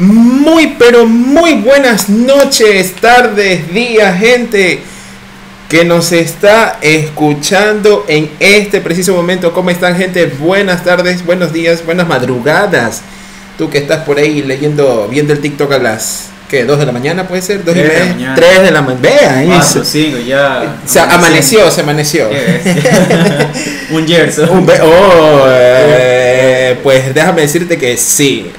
Muy, pero muy buenas noches, tardes, días, gente que nos está escuchando en este preciso momento. ¿Cómo están, gente? Buenas tardes, buenos días, buenas madrugadas. Tú que estás por ahí leyendo, viendo el TikTok a las ¿Qué? ¿Dos de la mañana puede ser? ¿Dos y Tres de la media? mañana. Tres de la mañana. Vea, Cuatro, eso. cinco, ya. Se amaneció, se amaneció. Un Gerson. Un oh, eh, pues déjame decirte que sí.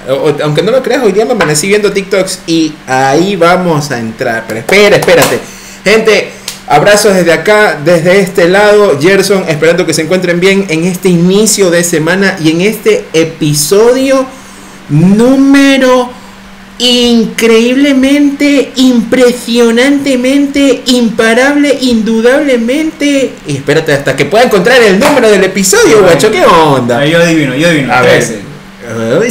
Aunque no lo creas, hoy día me amanecí viendo TikToks y ahí vamos a entrar. Pero espera, espérate. Gente, abrazos desde acá, desde este lado. Gerson, esperando que se encuentren bien en este inicio de semana y en este episodio número increíblemente, impresionantemente, imparable, indudablemente. Y espérate hasta que pueda encontrar el número del episodio, guacho. ¿Qué onda? Yo adivino, yo adivino. A ver. 13.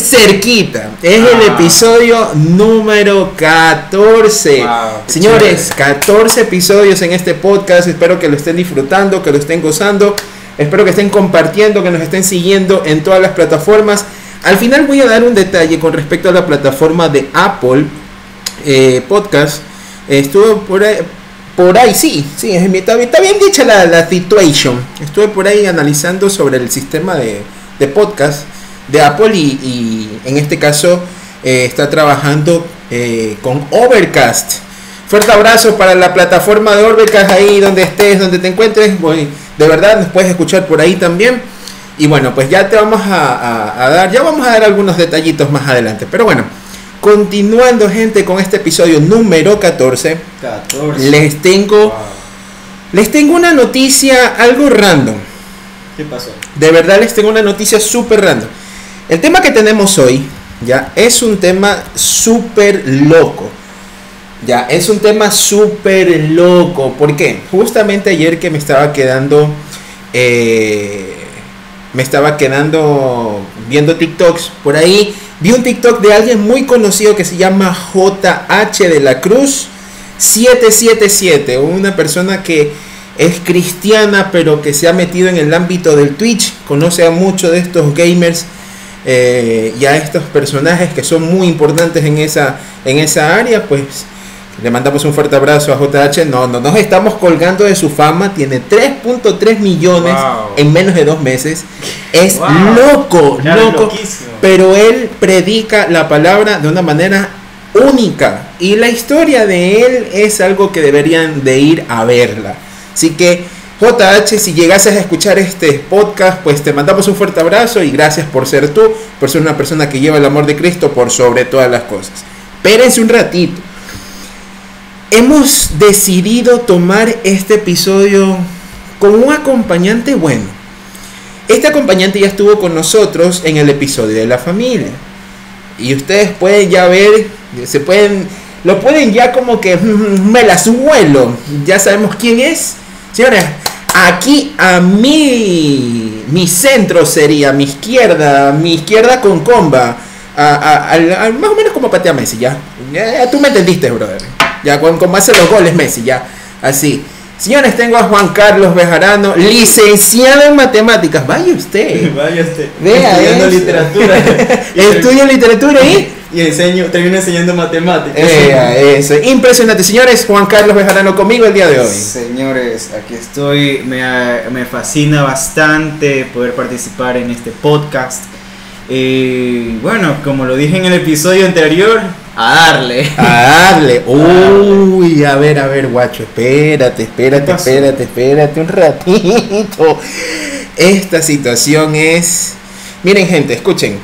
Cerquita. Es el Ah. episodio número 14. Wow, Señores, chévere. 14 episodios en este podcast. Espero que lo estén disfrutando, que lo estén gozando. Espero que estén compartiendo, que nos estén siguiendo en todas las plataformas. Al final voy a dar un detalle con respecto a la plataforma de Apple eh, Podcast. Estuve por ahí, por ahí, sí, sí, está, bien- está bien dicha la, la situation. Estuve por ahí analizando sobre el sistema de, de podcast de Apple y, en este caso eh, está trabajando eh, con Overcast. Fuerte abrazo para la plataforma de Overcast ahí donde estés, donde te encuentres. De verdad nos puedes escuchar por ahí también. Y bueno, pues ya te vamos a, a- a dar, ya vamos a dar algunos detallitos más adelante. Pero bueno, continuando gente con este episodio número 14, 14. les tengo, Wow. les tengo una noticia algo random. ¿Qué pasó? De verdad les tengo una noticia súper random. El tema que tenemos hoy, ya, es un tema súper loco. Ya, es un tema súper loco. ¿Por qué? Justamente ayer que me estaba quedando, eh, me estaba quedando viendo TikToks por ahí, vi un TikTok de alguien muy conocido que se llama JH de la Cruz 777, una persona que es cristiana pero que se ha metido en el ámbito del Twitch, conoce a muchos de estos gamers eh, y a estos personajes que son muy importantes en esa, en esa área, pues le mandamos un fuerte abrazo a JH. No, no nos estamos colgando de su fama. Tiene 3.3 millones Wow. en menos de dos meses. Es Wow. loco, Claro, loco. loquísimo. Pero él predica la palabra de una manera única. Y la historia de él es algo que deberían de ir a verla. Así que JH, si llegases a escuchar este podcast, pues te mandamos un fuerte abrazo y gracias por ser tú, por ser una persona que lleva el amor de Cristo por sobre todas las cosas. Espérense un ratito. Hemos decidido tomar este episodio con un acompañante bueno. Este acompañante ya estuvo con nosotros en el episodio de la familia. Y ustedes pueden ya ver, se pueden, lo pueden ya como que me la suelo. Ya sabemos quién es. Señores, aquí a mi, mi centro sería, mi izquierda, mi izquierda con comba. A, a- más o menos como patea Messi, ya tú me entendiste, brother. Ya, con, como hace los goles Messi, ya. Así. Señores, tengo a Juan Carlos Bejarano, licenciado en matemáticas. Vaya usted. Vaya usted. Vea Estudiando eso. literatura. y, Estudio literatura y. y enseño, termino enseñando matemáticas. Vea eso. Impresionante. Señores, Juan Carlos Bejarano conmigo el día de hoy. Señores, aquí estoy. Me, me fascina bastante poder participar en este podcast. Y bueno, como lo dije en el episodio anterior, a darle. A darle. Uy, a ver, a ver, guacho. Espérate, espérate, espérate, espérate un ratito. Esta situación es. Miren, gente, escuchen.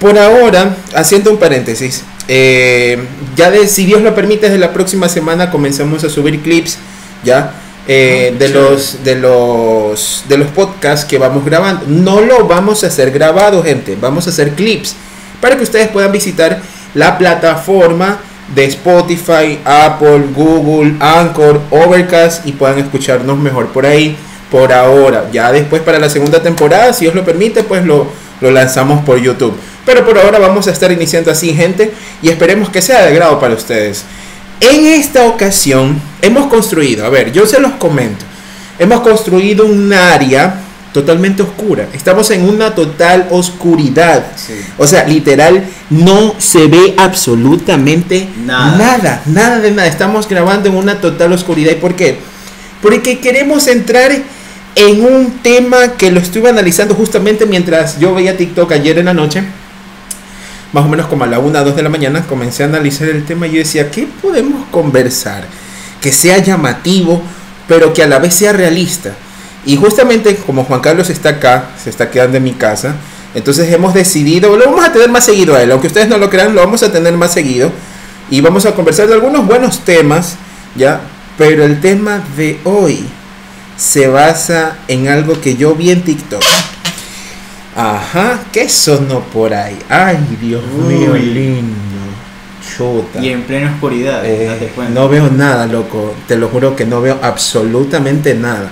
Por ahora, haciendo un paréntesis, eh, ya de, si Dios lo permite, desde la próxima semana comenzamos a subir clips, ya. eh, Ah, de chévere. los de los de los podcasts que vamos grabando no lo vamos a hacer grabado gente vamos a hacer clips para que ustedes puedan visitar la plataforma de Spotify, Apple, Google, Anchor, Overcast y puedan escucharnos mejor por ahí por ahora. Ya después para la segunda temporada, si Dios lo permite, pues lo, lo lanzamos por YouTube. Pero por ahora vamos a estar iniciando así, gente, y esperemos que sea de grado para ustedes. En esta ocasión hemos construido, a ver, yo se los comento, hemos construido un área totalmente oscura. Estamos en una total oscuridad. Sí. O sea, literal, no se ve absolutamente Nada. nada, nada de nada. Estamos grabando en una total oscuridad. ¿Y por qué? Porque queremos entrar en un tema que lo estuve analizando justamente mientras yo veía TikTok ayer en la noche. Más o menos como a la 1, 2 de la mañana, comencé a analizar el tema y yo decía, ¿qué podemos conversar? Que sea llamativo, pero que a la vez sea realista. Y justamente como Juan Carlos está acá, se está quedando en mi casa, entonces hemos decidido, lo vamos a tener más seguido a él, aunque ustedes no lo crean, lo vamos a tener más seguido. Y vamos a conversar de algunos buenos temas, ¿ya? Pero el tema de hoy se basa en algo que yo vi en TikTok. Ajá, ¿qué sonó por ahí? Ay, Dios mío, Uy. lindo. Chuta. Y en plena oscuridad, Eh, no veo nada, loco. Te lo juro que no veo absolutamente nada.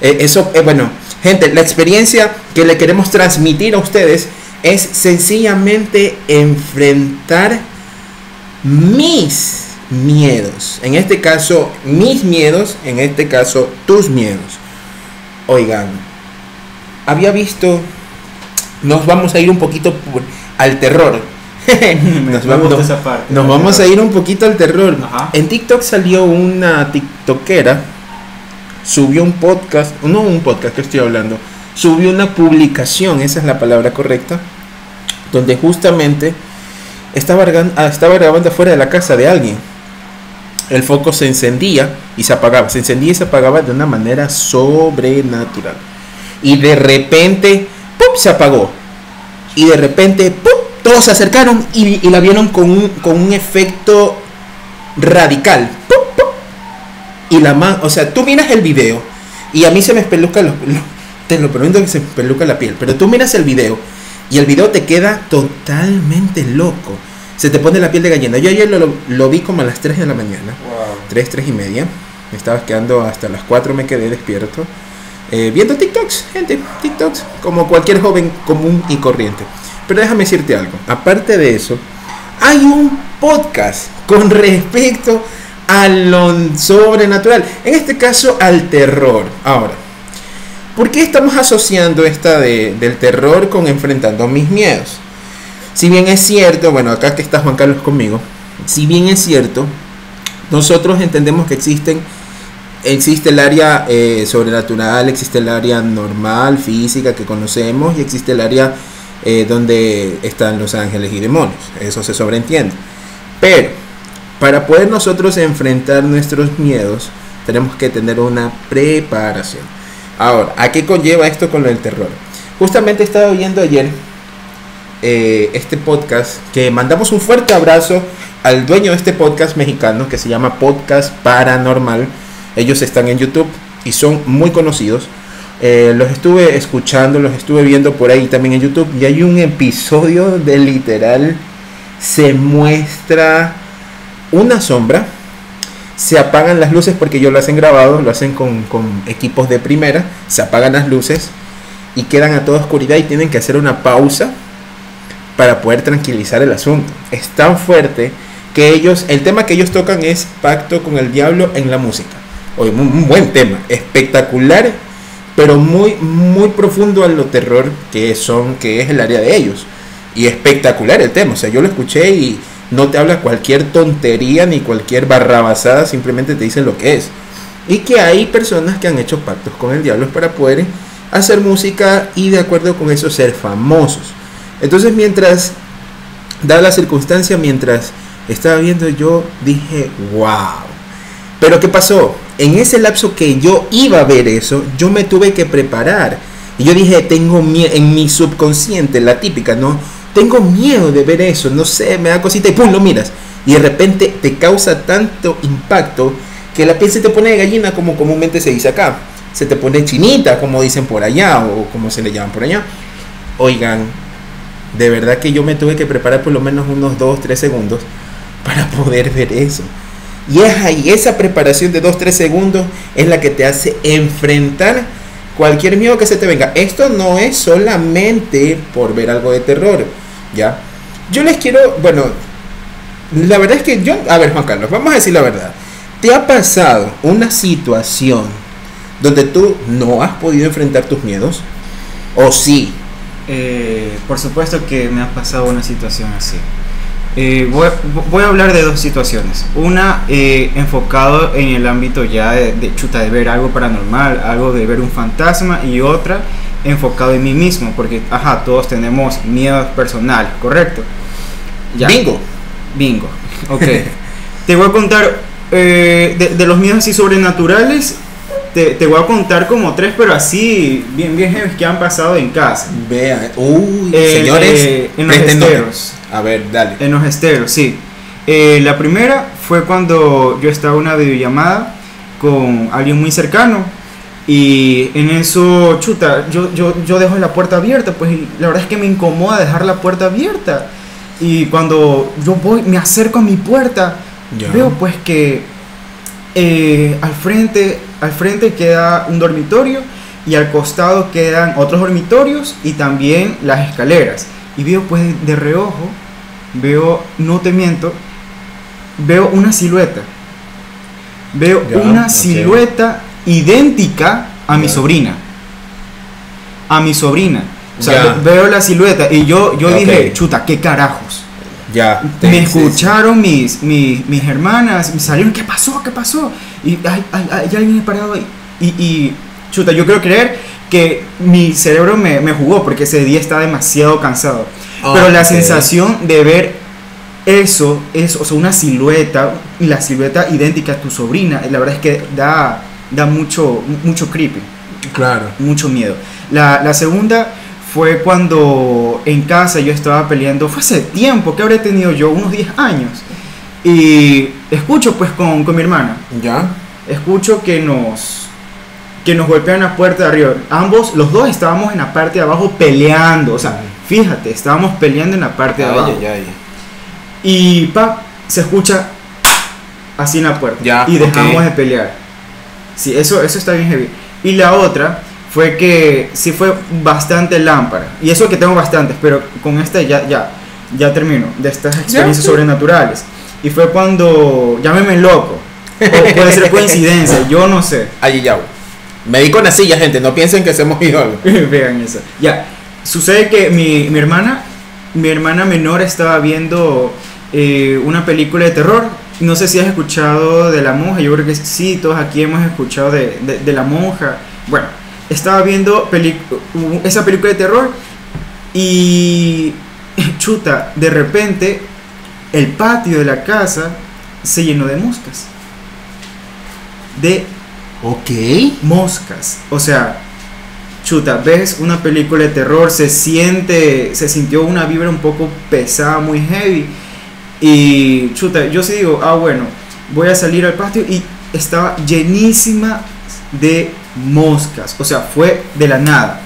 Eh, eso, eh, bueno, gente, la experiencia que le queremos transmitir a ustedes es sencillamente enfrentar mis miedos. En este caso, mis miedos. En este caso, tus miedos. Oigan, había visto. Nos vamos a ir un poquito por- al terror. Nos vamos, gusta esa parte. nos vamos a ir un poquito al terror. Ajá. En TikTok salió una TikTokera, subió un podcast, no un podcast que estoy hablando, subió una publicación, esa es la palabra correcta, donde justamente estaba, ah, estaba grabando afuera de la casa de alguien. El foco se encendía y se apagaba, se encendía y se apagaba de una manera sobrenatural. Y de repente, ¡pum! se apagó. Y de repente, ¡pum! todos se acercaron y, y la vieron con un, con un efecto radical. Y la man, o sea, tú miras el video y a mí se me espeluca los, lo- te lo prometo que se me espeluca la piel, pero tú miras el video y el video te queda totalmente loco. Se te pone la piel de gallina. Yo ayer lo, lo- lo vi como a las 3 de la mañana. Wow. 3, 3 y media. Me estaba quedando hasta las 4, me quedé despierto. eh, viendo TikToks, gente, TikToks, como cualquier joven común y corriente. Pero déjame decirte algo. Aparte de eso, hay un podcast con respecto a lo sobrenatural. En este caso, al terror. Ahora, ¿por qué estamos asociando esta de- del terror con enfrentando mis miedos? Si bien es cierto, bueno, acá que está Juan Carlos conmigo, si bien es cierto, nosotros entendemos que existen, existe el área eh, sobrenatural, existe el área normal, física que conocemos y existe el área eh, donde están los ángeles y demonios. Eso se sobreentiende. Pero para poder nosotros enfrentar nuestros miedos, tenemos que tener una preparación. Ahora, ¿a qué conlleva esto con el terror? Justamente estaba viendo ayer eh, este podcast que mandamos un fuerte abrazo al dueño de este podcast mexicano que se llama Podcast Paranormal. Ellos están en YouTube y son muy conocidos. Eh, los estuve escuchando, los estuve viendo por ahí también en YouTube y hay un episodio de literal se muestra una sombra, se apagan las luces porque ellos lo hacen grabado, lo hacen con, con equipos de primera, se apagan las luces y quedan a toda oscuridad y tienen que hacer una pausa para poder tranquilizar el asunto. Es tan fuerte que ellos, el tema que ellos tocan es pacto con el diablo en la música. Oye, un, buen tema, espectacular, pero muy, muy profundo a lo terror que son, que es el área de ellos. Y espectacular el tema, o sea, yo lo escuché y no te habla cualquier tontería ni cualquier barrabasada, simplemente te dicen lo que es. Y que hay personas que han hecho pactos con el diablo para poder hacer música y de acuerdo con eso ser famosos. Entonces mientras, dada la circunstancia, mientras estaba viendo yo dije, wow. Pero ¿qué pasó? En ese lapso que yo iba a ver eso, yo me tuve que preparar. Y yo dije, tengo en mi subconsciente, la típica, ¿no? Tengo miedo de ver eso, no sé, me da cosita y pum, lo miras. Y de repente te causa tanto impacto que la piel se te pone de gallina como comúnmente se dice acá. Se te pone chinita, como dicen por allá, o como se le llaman por allá. Oigan, de verdad que yo me tuve que preparar por lo menos unos 2, 3 segundos para poder ver eso. Y es ahí, esa preparación de 2, 3 segundos es la que te hace enfrentar cualquier miedo que se te venga. Esto no es solamente por ver algo de terror, ¿ya? Yo les quiero, bueno, la verdad es que yo, a ver Juan Carlos, vamos a decir la verdad. ¿Te ha pasado una situación donde tú no has podido enfrentar tus miedos? ¿O sí? Eh, por supuesto que me ha pasado una situación así. Eh, voy, voy, a hablar de dos situaciones. Una eh, enfocado en el ámbito ya de, de, chuta, de ver algo paranormal, algo de ver un fantasma, y otra enfocado en mí mismo, porque, ajá, todos tenemos miedos personales, ¿correcto? Ya. Bingo. Bingo. Ok. te voy a contar eh, de, de, los miedos así sobrenaturales. Te, te, voy a contar como tres, pero así, bien, bien que han pasado en casa. Vea, uy, señores, eh, en los esteros. A ver, dale. En los esteros, sí. Eh, la primera fue cuando yo estaba en una videollamada con alguien muy cercano. Y en eso, chuta, yo, yo, yo dejo la puerta abierta, pues la verdad es que me incomoda dejar la puerta abierta. Y cuando yo voy, me acerco a mi puerta, ya. veo pues que eh, al, frente, al frente queda un dormitorio y al costado quedan otros dormitorios y también las escaleras. Y veo pues de reojo, veo, no te miento, veo una silueta. Veo ya, una okay. silueta idéntica a mi sobrina. A mi sobrina. O sea, veo la silueta y yo, yo okay. dije, chuta, ¿qué carajos? Ya. Me escucharon mis, mis, mis, hermanas, me salieron, ¿qué pasó? ¿Qué pasó? Y hay, hay, hay alguien parado ahí. Y, y, chuta, yo quiero creer que mi cerebro me, me jugó porque ese día estaba demasiado cansado. Oh, Pero la okay. sensación de ver eso, es, o sea, una silueta, y la silueta idéntica a tu sobrina, la verdad es que da, da mucho, mucho creepy. Claro. Mucho miedo. La, la segunda fue cuando en casa yo estaba peleando, fue hace tiempo, que habré tenido yo, unos 10 años. Y escucho pues con, con mi hermana. ¿Ya? Escucho que nos, que nos golpean la puerta de arriba. Ambos, los dos estábamos en la parte de abajo peleando. O sea, fíjate, estábamos peleando en la parte de abajo. Ay, ay, ay. Y pa, se escucha así en la puerta. Ya, y dejamos okay. de pelear. Sí, eso, eso está bien heavy. Y la otra fue que sí fue bastante lámpara. Y eso que tengo bastantes, pero con esta ya, ya, ya termino de estas experiencias ¿Ya? naturales. Y fue cuando, llámeme loco, o puede ser coincidencia, yo no sé. Allí ya. Me di con la silla, gente, no piensen que hacemos algo. Vean eso. Ya, sucede que mi, mi, hermana, mi hermana menor estaba viendo eh, una película de terror. No sé si has escuchado de la monja, yo creo que sí, todos aquí hemos escuchado de, de, de la monja. Bueno, estaba viendo esa película de terror y chuta, de repente el patio de la casa se llenó de moscas. De ok moscas. O sea, chuta, ves una película de terror, se siente, se sintió una vibra un poco pesada, muy heavy. Y chuta, yo sí digo, ah, bueno, voy a salir al patio y estaba llenísima de moscas. O sea, fue de la nada.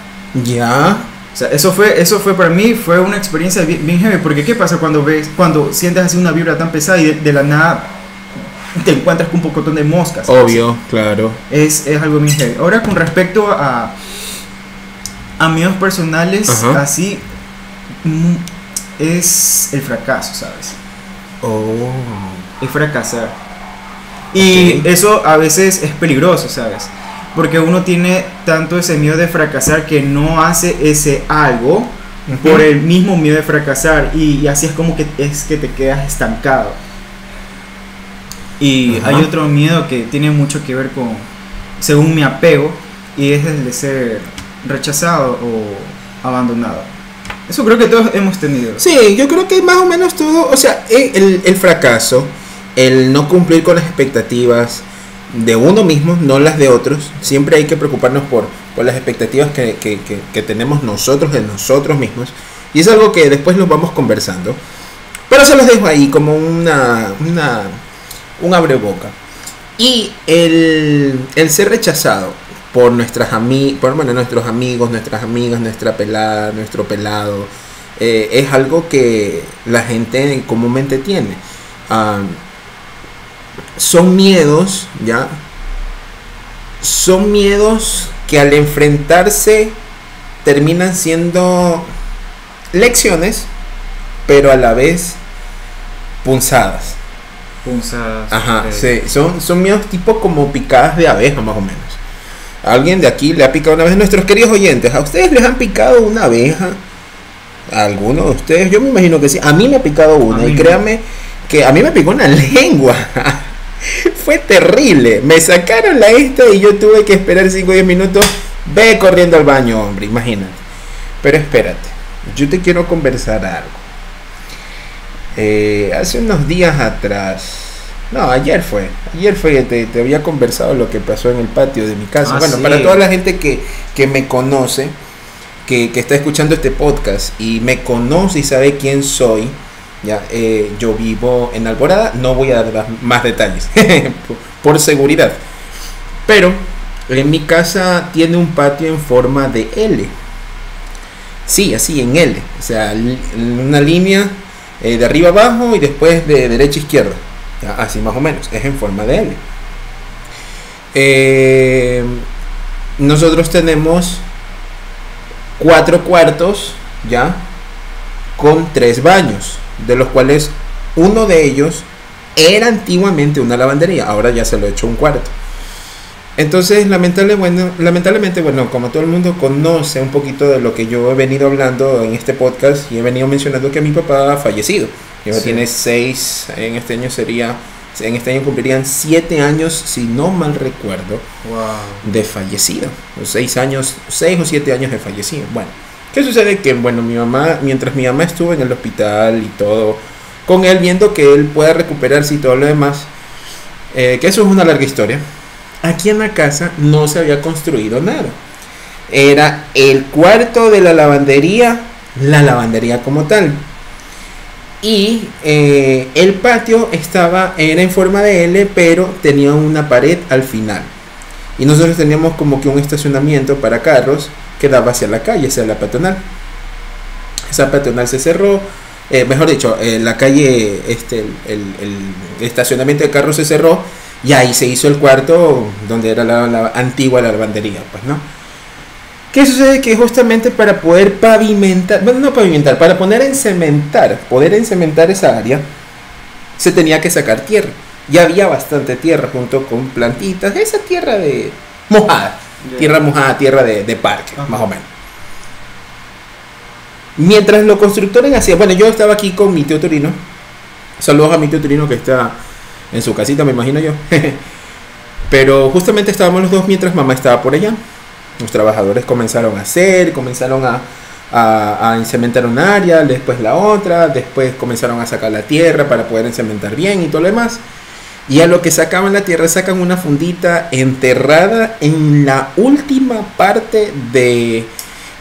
Ya. O sea, eso fue, eso fue para mí, fue una experiencia bien, bien heavy. Porque ¿qué pasa cuando ves, cuando sientes así una vibra tan pesada y de, de la nada te encuentras con un pocotón de moscas? Obvio, claro. Es, es algo bien heavy. Ahora con respecto a, a miedos personales, Ajá. así mm, es el fracaso, ¿sabes? Oh. Es fracasar. Y eso a veces es peligroso, ¿sabes? Porque uno tiene tanto ese miedo de fracasar que no hace ese algo por el mismo miedo de fracasar y, y así es como que es que te quedas estancado. Y hay otro miedo que tiene mucho que ver con, según mi apego, y es el de ser rechazado o abandonado. Eso creo que todos hemos tenido. Sí, yo creo que más o menos todo, o sea, el, el- fracaso, el no cumplir con las expectativas de uno mismo, no las de otros, siempre hay que preocuparnos por, por las expectativas que, que- que- tenemos nosotros de nosotros mismos. Y es algo que después los vamos conversando. Pero se los dejo ahí como una, una un abreboca. Y el, el ser rechazado por nuestras ami por bueno, nuestros amigos, nuestras amigas, nuestra pelada, nuestro pelado, eh, es algo que la gente comúnmente tiene. Son miedos, ¿ya? Son miedos que al enfrentarse terminan siendo lecciones, pero a la vez punzadas. Punzadas. Ajá, sí, son, son miedos tipo como picadas de abeja más o menos. Alguien de aquí le ha picado una vez. Nuestros queridos oyentes, ¿a ustedes les han picado una abeja? ¿A alguno de ustedes? Yo me imagino que sí. A mí me ha picado una. Y créanme que a mí me picó una lengua. Fue terrible. Me sacaron la esta y yo tuve que esperar 5 o 10 minutos. Ve corriendo al baño, hombre, imagínate. Pero espérate, yo te quiero conversar algo. Eh, hace unos días atrás, no, ayer fue, ayer fue, te, te había conversado lo que pasó en el patio de mi casa. Ah, bueno, sí. para toda la gente que, que me conoce, que, que está escuchando este podcast y me conoce y sabe quién soy, ya, eh, yo vivo en Alborada, no voy a dar más detalles por, por seguridad. Pero en mi casa tiene un patio en forma de L. Sí, así en L. O sea, una línea eh, de arriba abajo y después de derecha a izquierda. Así más o menos. Es en forma de L. Eh, nosotros tenemos cuatro cuartos, ¿ya? Con tres baños, de los cuales uno de ellos era antiguamente una lavandería, ahora ya se lo he hecho un cuarto. Entonces, lamentable, bueno, lamentablemente, bueno, como todo el mundo conoce un poquito de lo que yo he venido hablando en este podcast y he venido mencionando que mi papá ha fallecido. Ya Sí. tiene seis, en este año sería, en este año cumplirían siete años, si no mal recuerdo, Wow. de fallecido. O seis años, seis o siete años de fallecido. Bueno, ¿qué sucede? Que, bueno, mi mamá, mientras mi mamá estuvo en el hospital y todo, con él viendo que él pueda recuperarse y todo lo demás, eh, que eso es una larga historia. Aquí en la casa no se había construido nada. Era el cuarto de la lavandería, la lavandería como tal. Y eh, el patio estaba, era en forma de L, pero tenía una pared al final. Y nosotros teníamos como que un estacionamiento para carros que daba hacia la calle, hacia la peatonal. Esa peatonal se cerró, eh, mejor dicho, eh, la calle, este, el, estacionamiento de carros se cerró y ahí se hizo el cuarto donde era la, la antigua lavandería, pues, ¿no? ¿Qué sucede? Que justamente para poder pavimentar, bueno, no pavimentar, para poner en cementar, poder encementar esa área, se tenía que sacar tierra. Y había bastante tierra junto con plantitas, esa tierra de mojada, Ya. tierra mojada, tierra de, de parque, Ajá. más o menos. Mientras los constructores hacían, bueno, yo estaba aquí con mi tío Torino, saludos a mi tío Torino que está en su casita, me imagino yo. Pero justamente estábamos los dos mientras mamá estaba por allá. Los trabajadores comenzaron a hacer, comenzaron a, a, encementar un área, después la otra, después comenzaron a sacar la tierra para poder encementar bien y todo lo demás. Y a lo que sacaban la tierra sacan una fundita enterrada en la última parte de,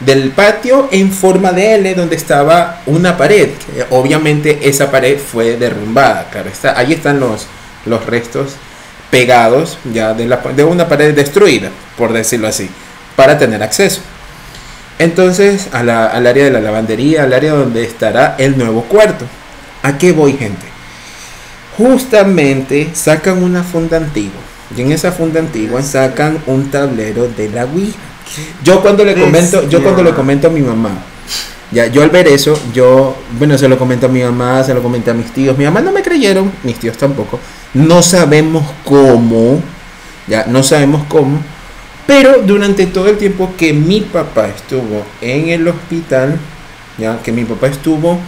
del patio en forma de L donde estaba una pared. Obviamente esa pared fue derrumbada. Claro, ahí están los, los restos pegados ya de, la, de una pared destruida, por decirlo así, para tener acceso. Entonces, a la- al área de la lavandería, al área donde estará el nuevo cuarto. ¿A qué voy, gente? Justamente sacan una funda antigua. Y en esa funda antigua sacan un tablero de la Ouija. Yo cuando le comento, yo cuando le comento a mi mamá, ya, yo al ver eso, yo, bueno, se lo comento a mi mamá, se lo comenté a mis tíos. Mi mamá no me creyeron, mis tíos tampoco. No sabemos cómo, ya, no sabemos cómo. Pero durante todo el tiempo que mi papá estuvo en el hospital, ya, que mi papá estuvo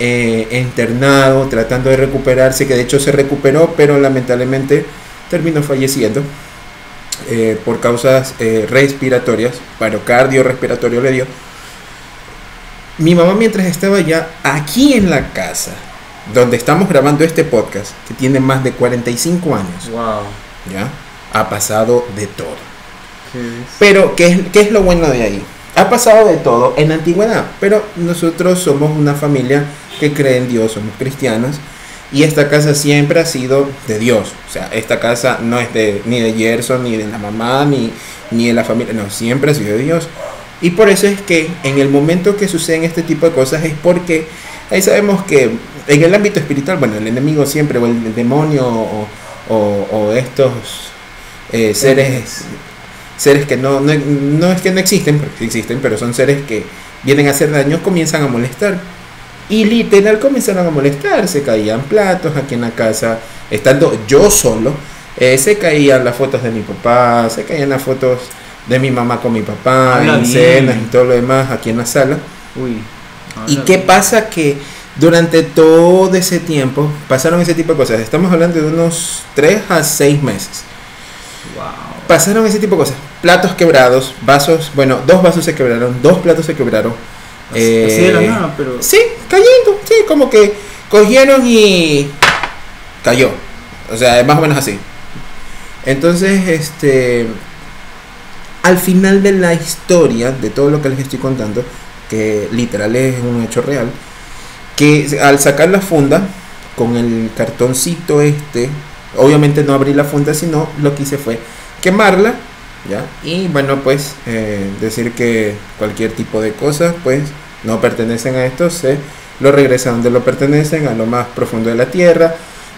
eh, internado, tratando de recuperarse, que de hecho se recuperó, pero lamentablemente terminó falleciendo eh, por causas eh, respiratorias, paro cardiorrespiratorio le dio. Mi mamá mientras estaba ya aquí en la casa, donde estamos grabando este podcast, que tiene más de 45 años, Wow. ¿ya? Ha pasado de todo. ¿Qué es? Pero, ¿qué es, qué es lo bueno de ahí? Ha pasado de todo en la antigüedad, pero nosotros somos una familia que cree en Dios, somos cristianos, y esta casa siempre ha sido de Dios. O sea, esta casa no es de, ni de Gerson, ni de la mamá, ni, ni de la familia, no, siempre ha sido de Dios. Y por eso es que en el momento que suceden este tipo de cosas es porque ahí sabemos que en el ámbito espiritual, bueno, el enemigo siempre, o el, demonio, o, o- o estos eh, seres seres que no, no, no es que no existen, porque existen, pero son seres que vienen a hacer daño, comienzan a molestar. Y literal comenzaron a molestar, se caían platos aquí en la casa, estando yo solo, eh, se caían las fotos de mi papá, se caían las fotos de mi mamá con mi papá, Habla en cenas y todo lo demás aquí en la sala. Uy. ¿Y qué bien. pasa? Que durante todo ese tiempo pasaron ese tipo de cosas. Estamos hablando de unos 3 a 6 meses. Wow. Pasaron ese tipo de cosas. Platos quebrados, vasos, bueno, dos vasos se quebraron, dos platos se quebraron. Así, así de la Eh, nada, pero. Sí, cayendo, sí, como que cogieron y cayó. O sea, es más o menos así. Entonces, este, al final de la historia, de todo lo que les estoy contando, que literal es un hecho real, que al sacar la funda, con el cartoncito este, obviamente no abrí la funda, sino lo que hice fue quemarla, ¿ya? Y bueno, pues eh, decir que cualquier tipo de cosas, pues no pertenecen a esto, se lo regresa donde lo pertenecen, a lo más profundo de la tierra.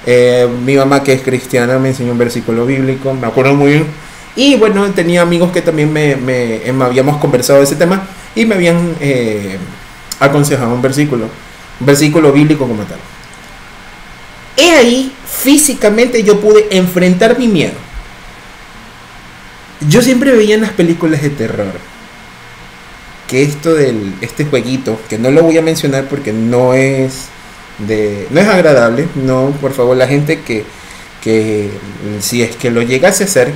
Eh, mi mamá que es cristiana me enseñó un versículo bíblico, me acuerdo muy bien. Y bueno, tenía amigos que también eh, me habíamos conversado de ese tema y me habían eh, aconsejado un versículo, un versículo bíblico como tal. He ahí, físicamente yo pude enfrentar mi miedo. Yo siempre veía en las películas de terror que esto del este jueguito, que no lo voy a mencionar porque no es de no es agradable, no, por favor, la gente que que si es que lo llegase a hacer,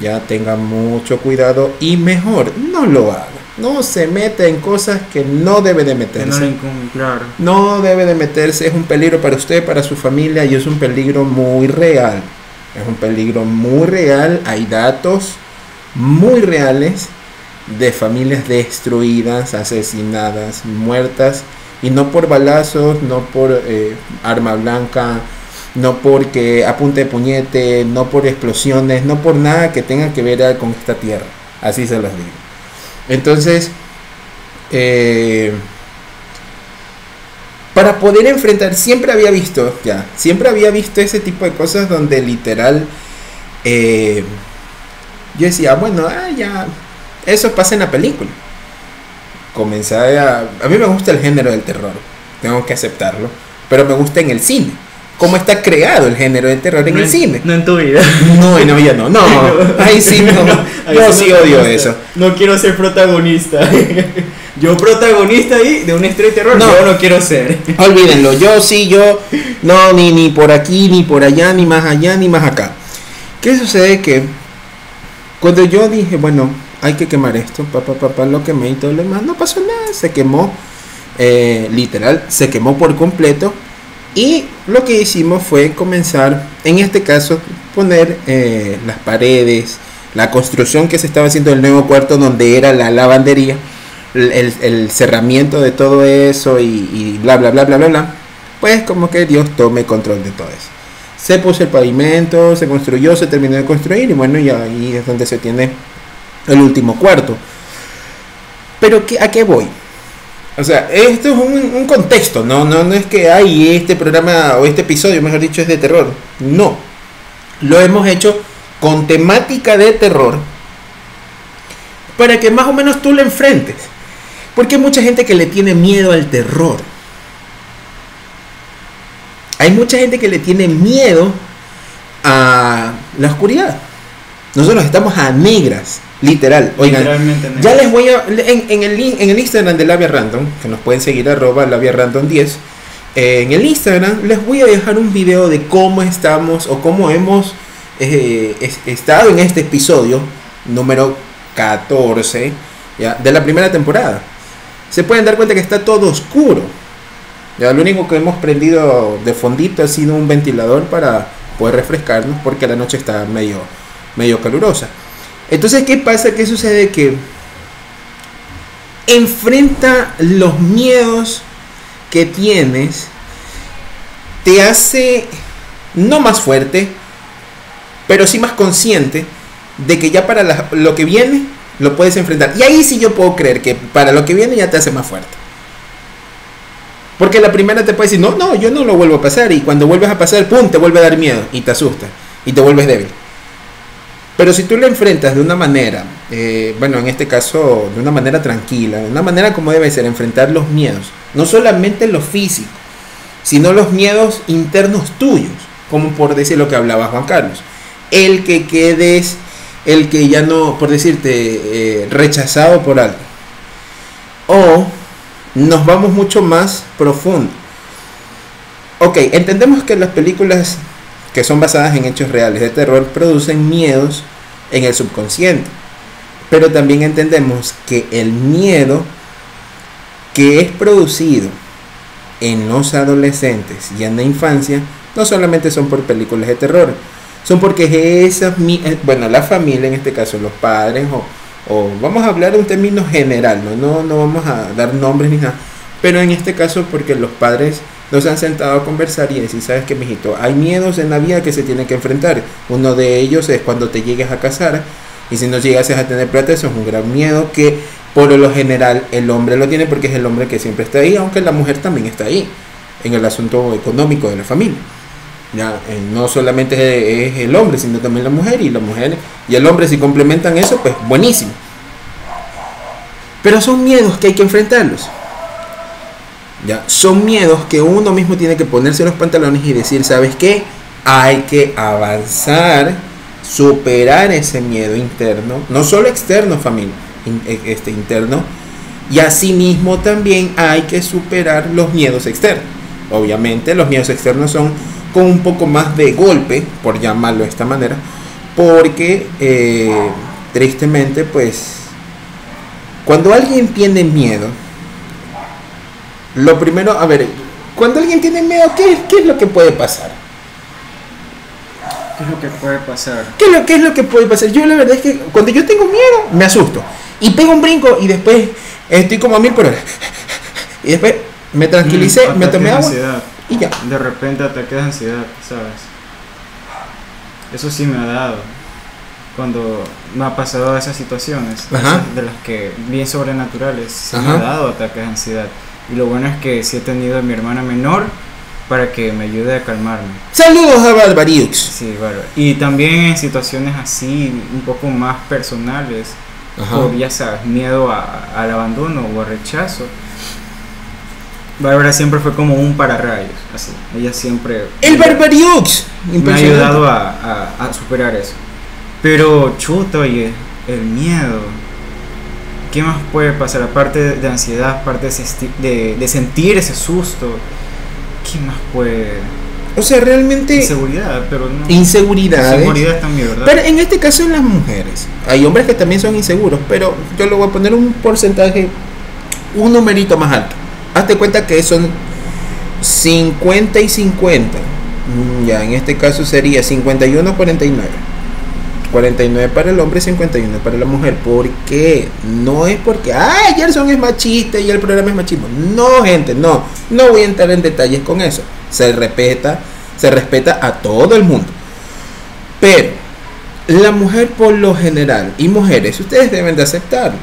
ya tenga mucho cuidado y mejor no lo haga. No se mete en cosas que no debe de meterse. No debe de meterse, es un peligro para usted, para su familia y es un peligro muy real. Es un peligro muy real, hay datos muy reales de familias destruidas, asesinadas, muertas, y no por balazos, no por eh, arma blanca, no porque apunte de puñete, no por explosiones, no por nada que tenga que ver con esta tierra. Así se los digo. Entonces, eh, para poder enfrentar, siempre había visto, ya, siempre había visto ese tipo de cosas donde literal, eh, yo decía, bueno, ah, ya, eso pasa en la película. Comencé a, a mí me gusta el género del terror, tengo que aceptarlo, pero me gusta en el cine. ¿Cómo está creado el género del terror en no el cine? No en tu vida. No, no, ya no, no, ahí sí no, Ahí yo sí no odio eso. No quiero ser protagonista. yo protagonista ahí de historia de terror, No. yo no quiero ser. Olvídenlo, yo sí, yo no, ni, ni por aquí, ni por allá, ni más allá, ni más acá. ¿Qué sucede? Que cuando yo dije, bueno, hay que quemar esto, papá, papá, lo quemé y todo lo demás, no pasó nada, se quemó, eh, literal, se quemó por completo. Y lo que hicimos fue comenzar, en este caso, poner eh, las paredes, la construcción que se estaba haciendo del nuevo cuarto donde era la lavandería, el, cerramiento de todo eso y, bla, bla, bla, bla, bla, bla. Pues como que Dios tome control de todo eso. Se puso el pavimento, se construyó, se terminó de construir y bueno, y ahí es donde se tiene el último cuarto. Pero ¿qué- ¿a qué voy? O sea, esto es un, un contexto, ¿no? No, no es que hay este programa o este episodio, mejor dicho, es de terror. No. Lo hemos hecho con temática de terror para que más o menos tú lo enfrentes. Porque hay mucha gente que le tiene miedo al terror. Hay mucha gente que le tiene miedo a la oscuridad. Nosotros estamos a negras, literal. Oigan, no. ya les voy a. En, en el, en el Instagram de Labia Random, que nos pueden seguir arroba Labia Random 10. eh, en el Instagram les voy a dejar un video de cómo estamos o cómo hemos eh, es- estado en este episodio número 14 ¿ya? de la primera temporada. Se pueden dar cuenta que está todo oscuro. Ya lo único que hemos prendido de fondito ha sido un ventilador para poder refrescarnos porque la noche está medio, medio calurosa. Entonces, ¿qué pasa? ¿Qué sucede? Que enfrenta los miedos que tienes, te hace no más fuerte, pero sí más consciente de que ya para lo que viene lo puedes enfrentar. Y ahí sí yo puedo creer que para lo que viene ya te hace más fuerte. Porque la primera te puede decir, no, no, yo no lo vuelvo a pasar. Y cuando vuelves a pasar, pum, te vuelve a dar miedo y te asusta y te vuelves débil. Pero si tú lo enfrentas de una manera, eh, bueno, en este caso, de una manera tranquila, de una manera como debe ser, enfrentar los miedos, no solamente los físicos, sino los miedos internos tuyos, como por decir lo que hablaba Juan Carlos. El que quedes el que ya no, por decirte, eh, rechazado por alguien. O nos vamos mucho más profundo. Ok, entendemos que las películas que son basadas en hechos reales de terror producen miedos en el subconsciente. Pero también entendemos que el miedo que es producido en los adolescentes y en la infancia no solamente son por películas de terror, son porque esas, eh, bueno, la familia, en este caso los padres, o, vamos a hablar de un término general, ¿no? No, no vamos a dar nombres ni nada, pero en este caso porque los padres nos han sentado a conversar y decir, sabes que, mijito, hay miedos en la vida que se tienen que enfrentar. Uno de ellos es cuando te llegues a casar y si no llegas a tener plata, eso es un gran miedo que por lo general el hombre lo tiene porque es el hombre que siempre está ahí, aunque la mujer también está ahí en el asunto económico de la familia. Ya, eh, no solamente es el hombre, sino también la mujer y la mujer y el hombre si complementan eso, pues buenísimo. Pero son miedos que hay que enfrentarlos. Ya, son miedos que uno mismo tiene que ponerse los pantalones y decir, ¿sabes qué? Hay que avanzar, superar ese miedo interno, no solo externo, familia, e, este interno, y asimismo también hay que superar los miedos externos. Obviamente los miedos externos son con un poco más de golpe, por llamarlo de esta manera, porque eh, tristemente, pues, cuando alguien tiene miedo, lo primero, a ver, cuando alguien tiene miedo, ¿qué, qué es lo que puede pasar? ¿Qué es lo que puede pasar? ¿Qué es, lo, ¿Qué es lo que puede pasar? Yo la verdad es que cuando yo tengo miedo, me asusto. Y pego un brinco y después estoy como a mil por hora. Y después me tranquilicé, mm, me tomé agua. Y ya. De repente ataque de ansiedad, ¿sabes? Eso sí me ha dado. Cuando me ha pasado esas situaciones, de las que bien sobrenaturales, se me ha dado ataques de ansiedad. Y lo bueno es que sí he tenido a mi hermana menor para que me ayude a calmarme. Saludos a Barbariux. Sí, Bárbara. Y también en situaciones así, un poco más personales, por ya sabes, miedo al abandono o al rechazo Bárbara siempre fue como un pararrayos, así. Ella siempre. ¡El Barbariux! Me ha ayudado a, superar eso. Pero, chuta, oye, el miedo. ¿Qué más puede pasar? Aparte de ansiedad, aparte de, de, sentir ese susto. ¿Qué más puede.? O sea, realmente. Inseguridad, pero no. Inseguridad. Inseguridad también, ¿verdad? Pero en este caso en las mujeres. Hay hombres que también son inseguros, pero yo le voy a poner un porcentaje, un numerito más alto hazte cuenta que son 50 y 50. Mm, ya, en este caso sería 51 49. 49 para el hombre, 51 para la mujer. ¿Por qué? No es porque, ay, Gerson es machista y el programa es machismo. No, gente, no. No voy a entrar en detalles con eso. Se respeta, se respeta a todo el mundo. Pero la mujer por lo general y mujeres, ustedes deben de aceptarlo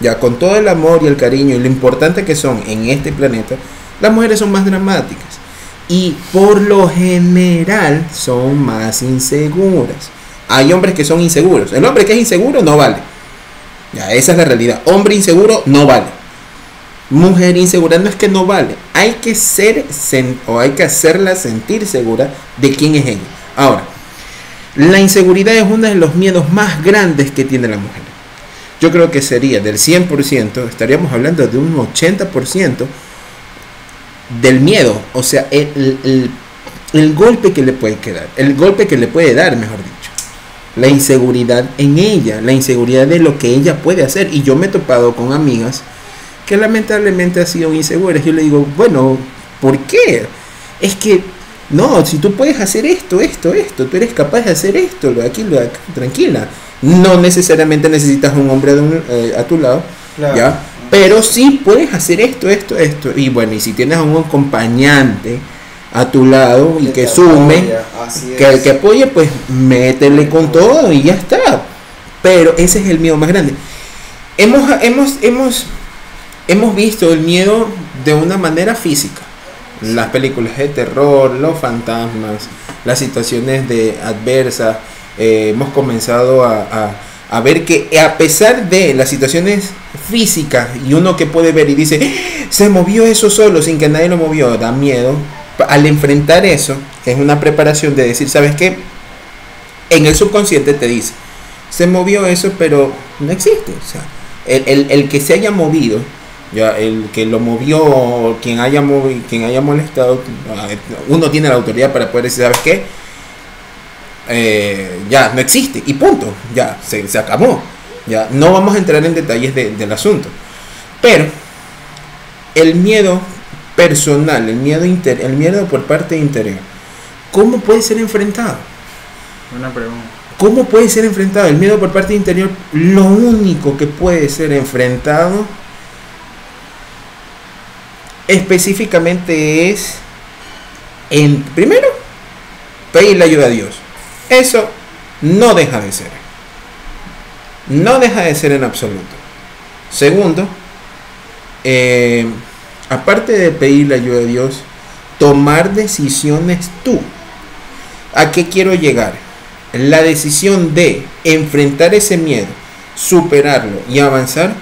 ya con todo el amor y el cariño y lo importante que son en este planeta, las mujeres son más dramáticas y por lo general son más inseguras. Hay hombres que son inseguros. El hombre que es inseguro no vale. Ya, esa es la realidad. Hombre inseguro no vale. Mujer insegura no es que no vale. Hay que ser o hay que hacerla sentir segura de quién es ella. Ahora, la inseguridad es uno de los miedos más grandes que tiene la mujer yo creo que sería del 100%, estaríamos hablando de un 80% del miedo, o sea, el, golpe que le puede quedar, el golpe que le puede dar, mejor dicho, la inseguridad en ella, la inseguridad de lo que ella puede hacer. Y yo me he topado con amigas que lamentablemente han sido inseguras. Yo le digo, bueno, ¿por qué? Es que, no, si tú puedes hacer esto, esto, esto, tú eres capaz de hacer esto, lo aquí, lo tranquila no necesariamente necesitas un hombre eh, a tu lado, ¿ya? Pero sí puedes hacer esto, esto, esto. Y bueno, y si tienes a un acompañante a tu lado y que, sume, que, que apoye, pues métele con todo y ya está. Pero ese es el miedo más grande. Hemos, hemos, hemos, hemos visto el miedo de una manera física. Las películas de terror, los fantasmas, las situaciones de adversas eh, hemos comenzado a, a, ver que a pesar de las situaciones físicas y uno que puede ver y dice, ¡Ah! se movió eso solo sin que nadie lo movió, da miedo. Al enfrentar eso, es una preparación de decir, ¿sabes qué? En el subconsciente te dice, se movió eso, pero no existe. O sea, el, el- el que se haya movido, ya el que lo movió, quien haya movi- quien haya molestado, uno tiene la autoridad para poder decir, ¿sabes qué? Eh, ya no existe y punto, ya se, se acabó. Ya no vamos a entrar en detalles de- del asunto. Pero el miedo personal, el miedo inter, el miedo por parte interior, ¿cómo puede ser enfrentado? Buena pregunta. ¿Cómo puede ser enfrentado? El miedo por parte interior, lo único que puede ser enfrentado específicamente es, en, primero, pedirle ayuda a Dios. Eso no deja de ser. No deja de ser en absoluto. Segundo, eh, aparte de pedirle ayuda a Dios, tomar decisiones tú. ¿A qué quiero llegar? La decisión de enfrentar ese miedo, superarlo y avanzar,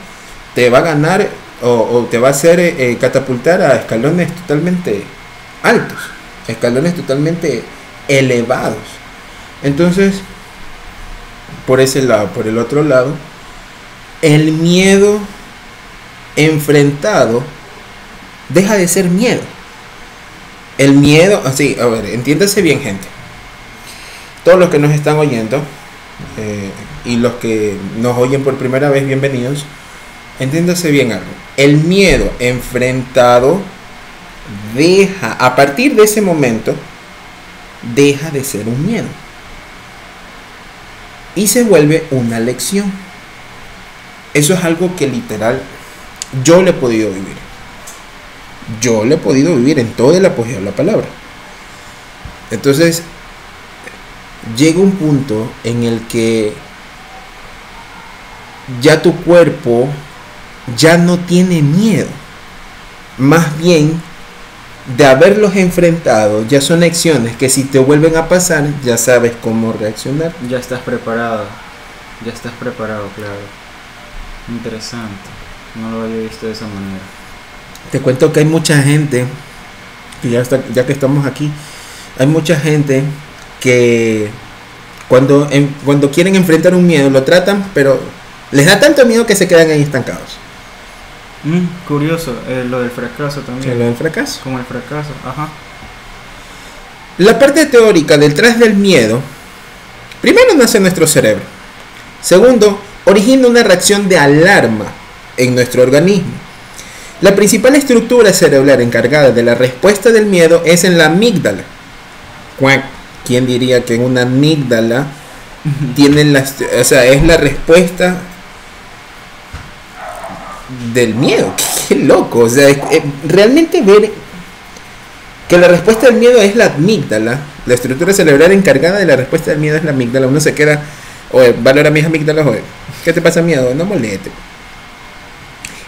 te va a ganar o, o te va a hacer eh, catapultar a escalones totalmente altos, escalones totalmente elevados. Entonces, por ese lado, por el otro lado, el miedo enfrentado deja de ser miedo. El miedo, así, a ver, entiéndase bien, gente. Todos los que nos están oyendo eh, y los que nos oyen por primera vez, bienvenidos. Entiéndase bien algo. El miedo enfrentado deja, a partir de ese momento, deja de ser un miedo. Y se vuelve una lección. Eso es algo que literal yo le he podido vivir. Yo le he podido vivir en todo el apogeo de la palabra. Entonces, llega un punto en el que ya tu cuerpo ya no tiene miedo. Más bien, de haberlos enfrentado, ya son acciones que si te vuelven a pasar, ya sabes cómo reaccionar. Ya estás preparado. Ya estás preparado, claro. Interesante. No lo había visto de esa manera. Te cuento que hay mucha gente, que ya, está, ya que estamos aquí, hay mucha gente que cuando, en- cuando quieren enfrentar un miedo lo tratan, pero les da tanto miedo que se quedan ahí estancados. Mm, curioso, eh, lo del fracaso también. lo del fracaso. Como el fracaso, ajá. La parte teórica detrás del miedo, primero nace en nuestro cerebro. Segundo, origina una reacción de alarma en nuestro organismo. La principal estructura cerebral encargada de la respuesta del miedo es en la amígdala. ¿Quién diría que en una amígdala tienen las, o sea, es la respuesta del miedo? Qué, loco, o sea, es- es- realmente ver que la respuesta del miedo es la amígdala, la estructura cerebral encargada de la respuesta del miedo es la amígdala. Uno se queda, oye, valora mis amígdalas, oye, ¿qué te pasa miedo? No moleste.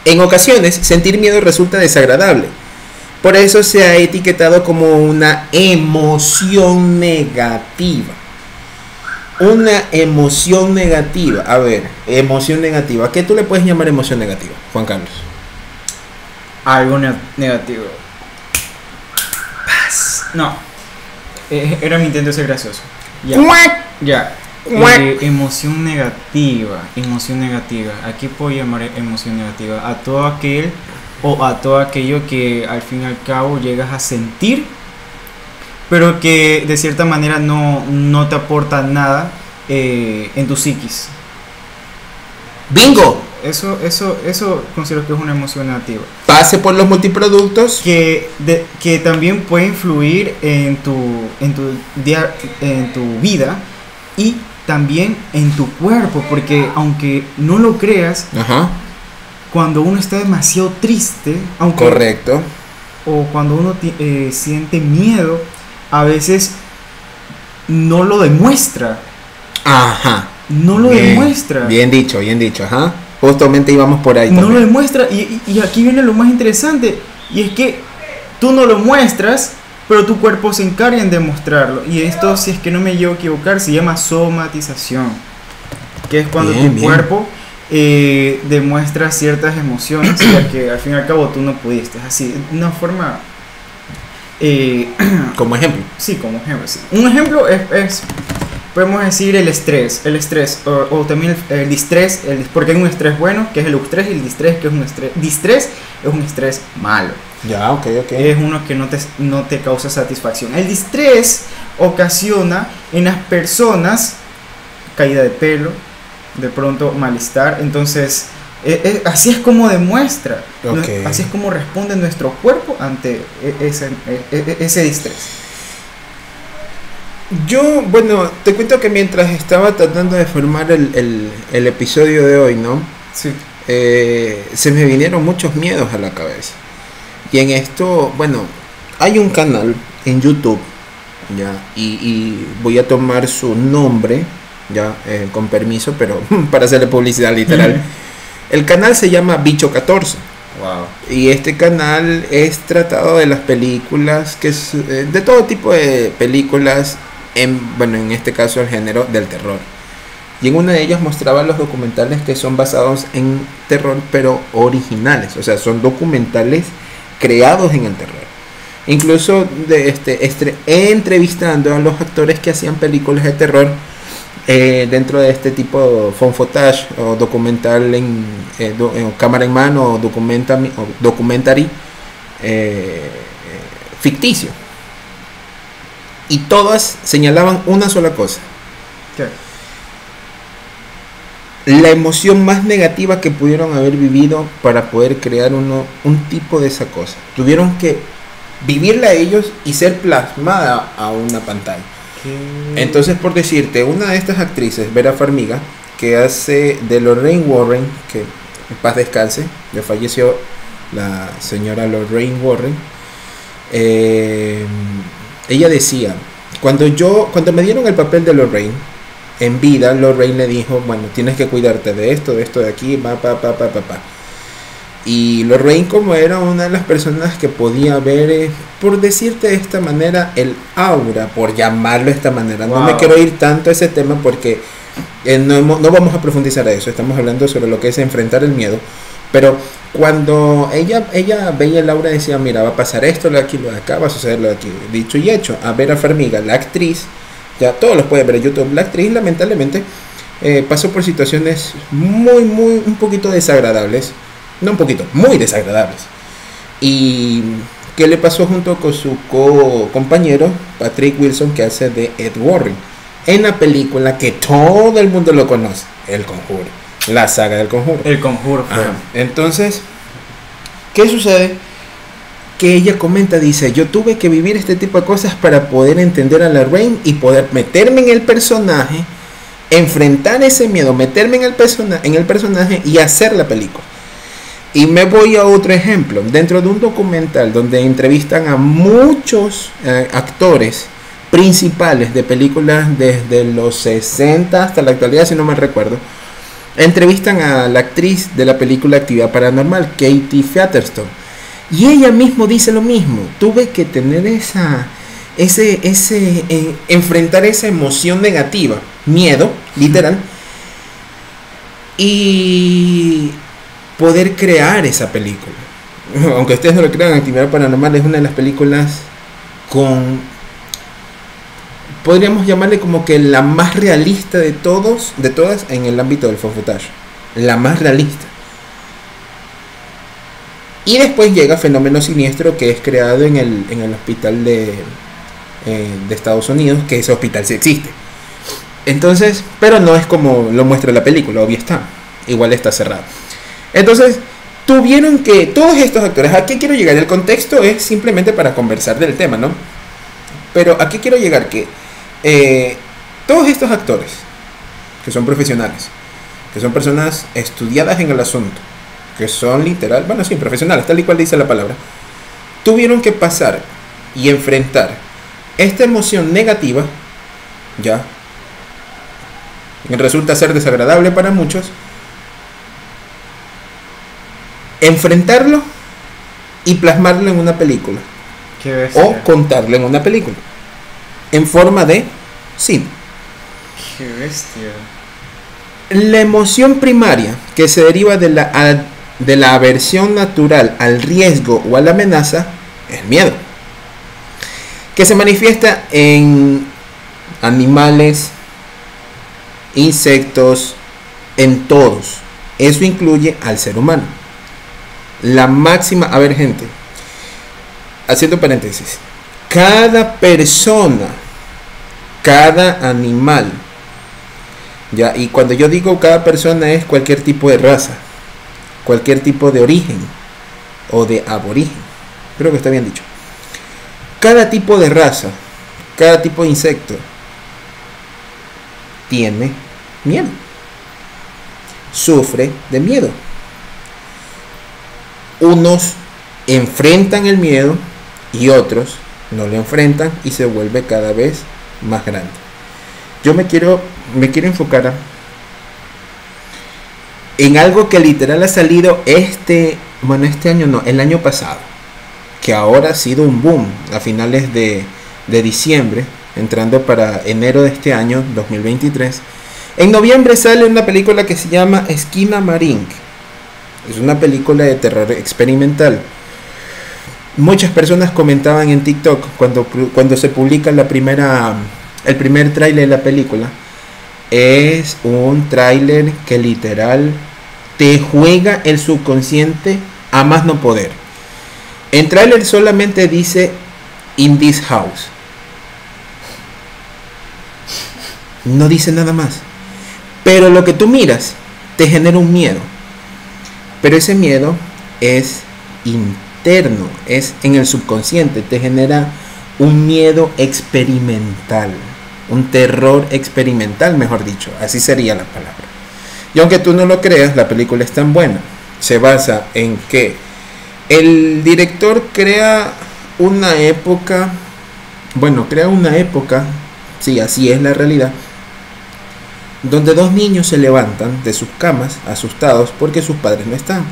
En ocasiones, sentir miedo resulta desagradable. Por eso se ha etiquetado como una emoción negativa. Una emoción negativa. A ver, emoción negativa. ¿Qué tú le puedes llamar emoción negativa, Juan Carlos? Algo ne- negativo. Paz. No. Eh, era mi intento de ser gracioso. Ya. Ya. Eh, emoción negativa. Emoción negativa. ¿A qué puedo llamar emoción negativa? A todo aquel o a todo aquello que al fin y al cabo llegas a sentir, pero que de cierta manera no, no te aporta nada eh, en tu psiquis. ¡Bingo! Eso, eso, eso considero que es una emoción negativa. Pase por los multiproductos. que, de- que también puede influir en tu, en, tu en tu vida y también en tu cuerpo, porque aunque no lo creas, Ajá. cuando uno está demasiado triste, aunque, Correcto. o cuando uno eh, siente miedo, a veces no lo demuestra, Ajá. no lo Bien, demuestra. Bien dicho, bien dicho, ajá. Justamente íbamos por ahí. no lo demuestra y aquí viene lo más interesante y es que tú no lo muestras pero tu cuerpo se encarga en demostrarlo y esto si es que no me llevo a equivocar se llama somatización que es cuando Bien, tu bien. cuerpo eh, demuestra ciertas emociones ya que al fin y al cabo tú no pudiste así de una forma eh, Como ejemplo. Sí, como ejemplo. sí. Un ejemplo es, es, podemos decir el estrés, el estrés, o, o también el, el distrés, el, porque hay un estrés bueno, que es el eustrés, y el distrés, que es un estrés, distrés es un estrés malo. Ya, ok, ok. Es uno que no te, no te causa satisfacción. El distrés ocasiona en las personas caída de pelo, de pronto malestar, entonces eh, eh, así es como demuestra, así es como responde nuestro cuerpo ante e- ese, e- e- ese distrés. Yo, bueno, te cuento que mientras estaba tratando de formar el, el- el episodio de hoy, ¿no? Sí. Eh, se me vinieron muchos miedos a la cabeza. Y en esto, bueno, hay un canal en YouTube, ya, y, y voy a tomar su nombre, ya, eh, con permiso, pero para hacerle publicidad literal. El canal se llama Bicho 14. Wow. Y este canal es tratado de las películas, que es, eh, de todo tipo de películas, en, bueno, en este caso el género del terror. Y en una de ellas mostraba los documentales que son basados en terror, pero originales. O sea, son documentales creados en el terror. Incluso de este, estre- entrevistando a los actores que hacían películas de terror eh, dentro de este tipo de phone footage o documental en, eh, do- cámara en mano o documentary eh, ficticio. Y todas señalaban una sola cosa. ¿Qué? La emoción más negativa que pudieron haber vivido para poder crear uno, un tipo de esa cosa. Tuvieron que vivirla ellos y ser plasmada a una pantalla. Entonces, por decirte, una de estas actrices, Vera Farmiga, que hace de Lorraine Warren, que en paz descanse, le falleció la señora Lorraine Warren, eh, ella decía, cuando yo, cuando me dieron el papel de Lorraine, en vida, Lorraine le dijo, bueno, tienes que cuidarte de esto, de esto de aquí, pa, pa, pa, pa, pa, pa. Y Lorraine como era una de las personas que podía ver, eh, por decirte de esta manera, el aura, por llamarlo de esta manera. No me Wow. quiero ir tanto a ese tema porque eh, no, hemos- no vamos a profundizar a eso. Estamos hablando sobre lo que es enfrentar el miedo. Pero cuando ella, ella veía el aura decía, mira, va a pasar esto, lo de aquí, lo de acá, va a suceder lo de aquí. Dicho y hecho, a Vera Farmiga, la actriz, ya todos los pueden ver en YouTube, la actriz lamentablemente eh, pasó por situaciones muy, muy, un poquito desagradables. No un poquito, muy desagradables. Y qué le pasó junto con su co compañero Patrick Wilson que hace de Ed Warren en la película que todo el mundo lo conoce, El Conjuro, la saga del Conjuro. El conjuro. Entonces, ¿qué sucede? Que ella comenta, dice, yo tuve que vivir este tipo de cosas para poder entender a la Rain y poder meterme en el personaje, enfrentar ese miedo, meterme en el, personaje y hacer la película. Y me voy a otro ejemplo. Dentro de un documental donde entrevistan a muchos eh, actores principales de películas desde los 60 hasta la actualidad, si no me recuerdo, entrevistan a la actriz de la película Actividad Paranormal, Katie Featherstone. Y ella mismo dice lo mismo. Tuve que tener esa, ese, ese, eh, enfrentar esa emoción negativa, miedo, literal, y poder crear esa película. Aunque ustedes no lo crean, Actividad Paranormal es una de las películas con, podríamos llamarle como que la más realista de todos, de todas en el ámbito del footage. La más realista. Y después llega Fenómeno Siniestro, que es creado en el, en el hospital de, eh, de Estados Unidos, que ese hospital sí existe. Entonces, pero no es como lo muestra la película, obvio está. Igual está cerrado. Entonces, tuvieron que, todos estos actores, ¿a qué quiero llegar? El contexto es simplemente para conversar del tema, ¿no? Pero ¿a qué quiero llegar? Que eh, todos estos actores, que son profesionales, que son personas estudiadas en el asunto, que son literal, bueno, sí, profesionales, tal y cual dice la palabra, tuvieron que pasar y enfrentar esta emoción negativa, ya, resulta ser desagradable para muchos, enfrentarlo y plasmarlo en una película, o contarlo en una película, en forma de cine. Qué bestia. La emoción primaria que se deriva de la, de la aversión natural al riesgo o a la amenaza es miedo. Que se manifiesta en animales, insectos, en todos. Eso incluye al ser humano. La máxima, a ver gente, haciendo paréntesis, cada persona, cada animal, ya, y cuando yo digo cada persona es cualquier tipo de raza, cualquier tipo de origen o de aborigen, creo que está bien dicho. Cada tipo de raza, cada tipo de insecto tiene miedo, sufre de miedo. Unos enfrentan el miedo y otros no lo enfrentan y se vuelve cada vez más grande. Yo me quiero, me quiero enfocar en algo que literal ha salido este, bueno, este año no, el año pasado, que ahora ha sido un boom a finales de, de diciembre, entrando para enero de este año, 2023. En noviembre sale una película que se llama Esquina Marink. Es una película de terror experimental muchas personas comentaban en TikTok cuando, cuando se publica la primera, el primer tráiler de la película. Es un tráiler que literal te juega el subconsciente a más no poder. En tráiler solamente dice in this house. No dice nada más. Pero lo que tú miras te genera un miedo. Pero ese miedo es interno es en el subconsciente, te genera un miedo experimental, un terror experimental, mejor dicho, así sería la palabra. Y aunque tú no lo creas, la película es tan buena. Se basa en que el director crea una época, bueno, crea una época, sí, así es la realidad, donde dos niños se levantan de sus camas asustados porque sus padres no están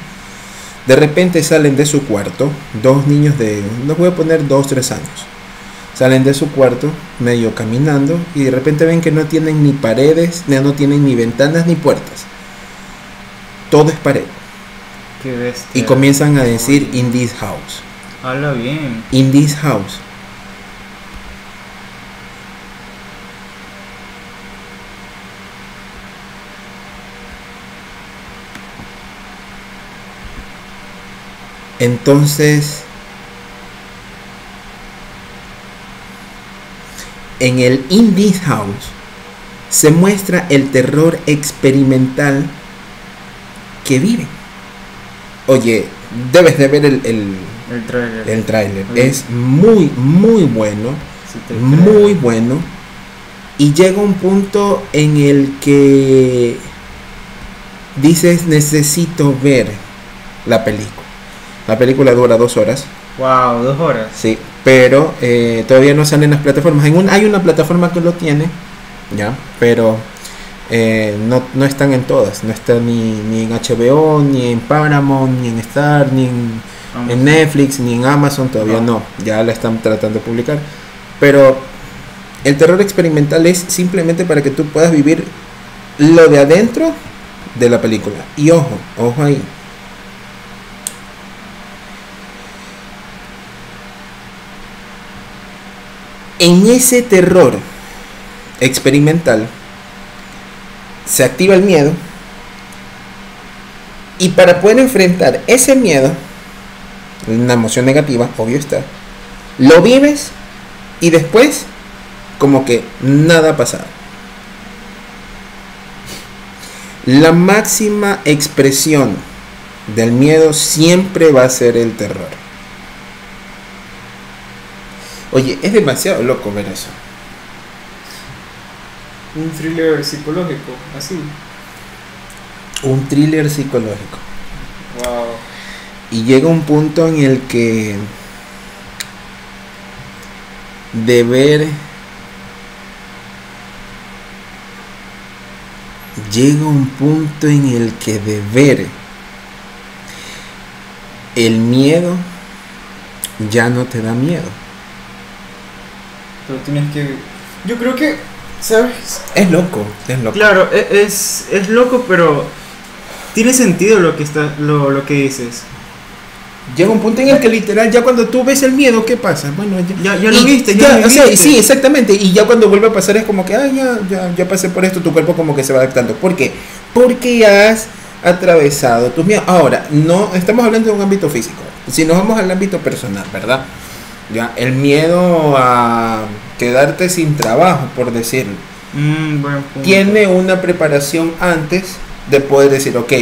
de repente salen de su cuarto, dos niños de, no voy a poner dos, tres años. Salen de su cuarto, medio caminando, y de repente ven que no tienen ni paredes, no tienen ni ventanas ni puertas. Todo es pared. y comienzan a decir in this house. Habla bien. In this house. Entonces, en el Indie House se muestra el terror experimental que vive. Oye, debes de ver el, el, el trailer. Es muy, muy bueno. muy bueno. Y llega un punto en el que dices necesito ver la película. La película dura dos horas. Wow, dos horas. Sí, pero eh, todavía no salen las plataformas. En un, hay una plataforma que lo tiene, ya, pero eh, no, están en todas. No está ni, en HBO, ni en Paramount, ni en Star, ni en, Netflix, ni en Amazon. Todavía no. Ya la están tratando de publicar. Pero el terror experimental es simplemente para que tú puedas vivir lo de adentro de la película. Y ojo, ojo ahí en ese terror experimental se activa el miedo y para poder enfrentar ese miedo, una emoción negativa, obvio está, lo vives y después como que nada ha pasado. La máxima expresión del miedo siempre va a ser el terror. Oye, es demasiado loco ver eso. Un thriller psicológico, así. Un thriller psicológico. Wow. Y llega un punto en el que de ver llega un punto en el que de ver el miedo ya no te da miedo pero tienes que... Yo creo que, ¿sabes? Es loco, es loco. Claro, e, es, es loco, pero tiene sentido lo que, está, lo, lo que dices. Llega un punto en el que literal, ya cuando tú ves el miedo, ¿qué pasa? Bueno, Ya- ya lo y viste, ya lo o sea, sí, exactamente. Y ya cuando vuelve a pasar es como que, ah, ya, ya, ya pasé por esto, tu cuerpo como que se va adaptando. ¿Por qué? Porque has atravesado tus miedos. Ahora, no estamos hablando de un ámbito físico. Si nos vamos al ámbito personal, ¿verdad? Ya, el miedo a quedarte sin trabajo, por decirlo Mm, tiene una preparación antes de poder decir, ok,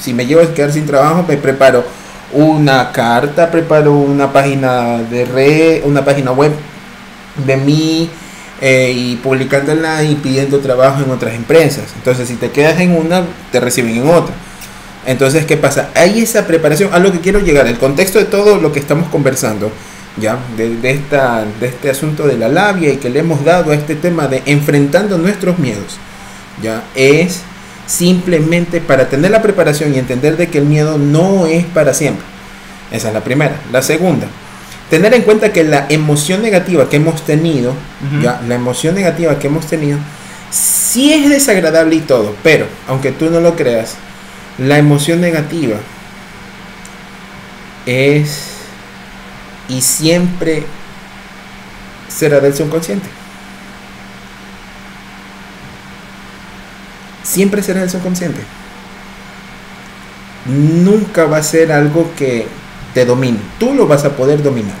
si me llevo a quedar sin trabajo, me preparo una carta, preparo una página de red, una página web de mí eh, y publicándola y pidiendo trabajo en otras empresas. Entonces, si te quedas en una, te reciben en otra. Entonces, ¿qué pasa? Hay esa preparación, a lo que quiero llegar, el contexto de todo lo que estamos conversando, ya, de, de esta, de este asunto de la labia y que le hemos dado a este tema de enfrentando nuestros miedos, ya, es simplemente para tener la preparación y entender de que el miedo no es para siempre. Esa es la primera. La segunda, tener en cuenta que la emoción negativa que hemos tenido, ya, la emoción negativa que hemos tenido, sí es desagradable y todo, pero aunque tú no lo creas, la emoción negativa es y siempre será del subconsciente. Siempre será del subconsciente. Nunca va a ser algo que te domine. Tú lo vas a poder dominar.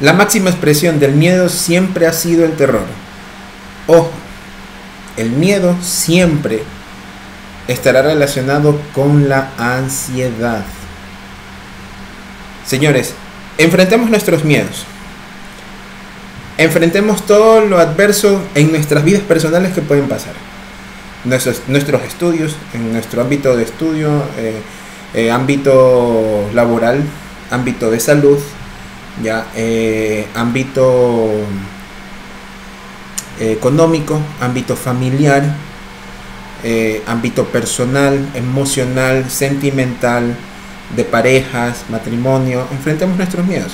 La máxima expresión del miedo siempre ha sido el terror. Ojo, el miedo siempre estará relacionado con la ansiedad. Señores, enfrentemos nuestros miedos. Enfrentemos todo lo adverso en nuestras vidas personales que pueden pasar. Nuestros, estudios, en nuestro ámbito de estudio, eh, eh, ámbito laboral, ámbito de salud, ya, eh, ámbito económico, ámbito familiar, ámbito personal, emocional, sentimental, de parejas, matrimonio, enfrentemos nuestros miedos.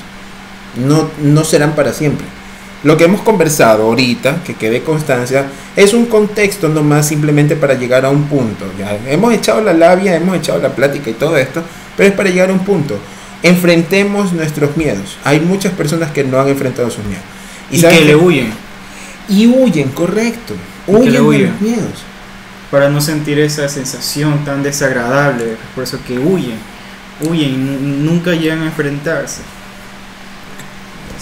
No, no serán para siempre. Lo que hemos conversado ahorita, que quede constancia, es un contexto nomás simplemente para llegar a un punto. Ya hemos echado la labia, hemos echado la plática y todo esto, pero es para llegar a un punto. Enfrentemos nuestros miedos. Hay muchas personas que no han enfrentado sus miedos. Y, ¿saben que le huyen Y huyen, correcto. Huyen de los miedos. para no sentir esa sensación tan desagradable. Por eso que huyen, huyen y nu- nunca llegan a enfrentarse.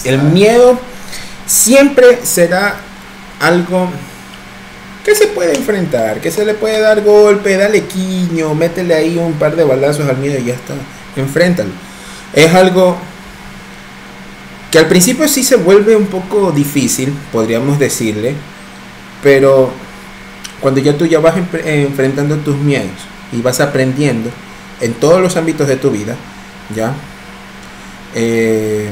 El miedo siempre será algo que se puede enfrentar, que se le puede dar golpe, dale quiño, métele ahí un par de balazos al miedo y ya está. Enfréntalo. Es algo que al principio sí se vuelve un poco difícil, podríamos decirle, pero cuando ya tú ya vas enfrentando tus miedos y vas aprendiendo en todos los ámbitos de tu vida, ¿ya? Eh,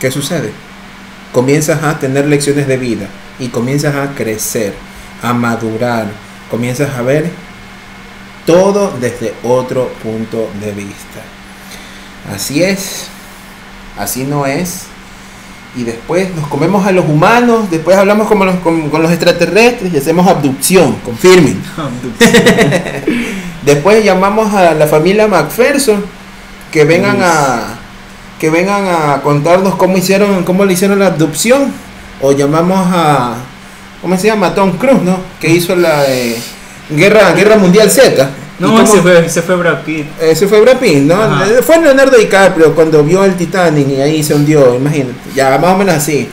¿Qué sucede? Comienzas a tener lecciones de vida y comienzas a crecer, a madurar, comienzas a ver todo desde otro punto de vista. Así es, así no es. Y después nos comemos a los humanos, después hablamos como los- con, con los extraterrestres y hacemos abducción, confirmen. Después llamamos a la familia MacPherson que vengan a que vengan a contarnos cómo hicieron cómo le hicieron la abducción o llamamos a ¿cómo se llama? Tom Cruise, ¿no? Que hizo la de Guerra Guerra Mundial Z. ¿Y No, ese fue, ese fue Brad Pitt. ese fue Brad Pitt, ¿no? Ajá. Fue Leonardo DiCaprio cuando vio el Titanic y ahí se hundió, imagínate. Ya, más o menos así.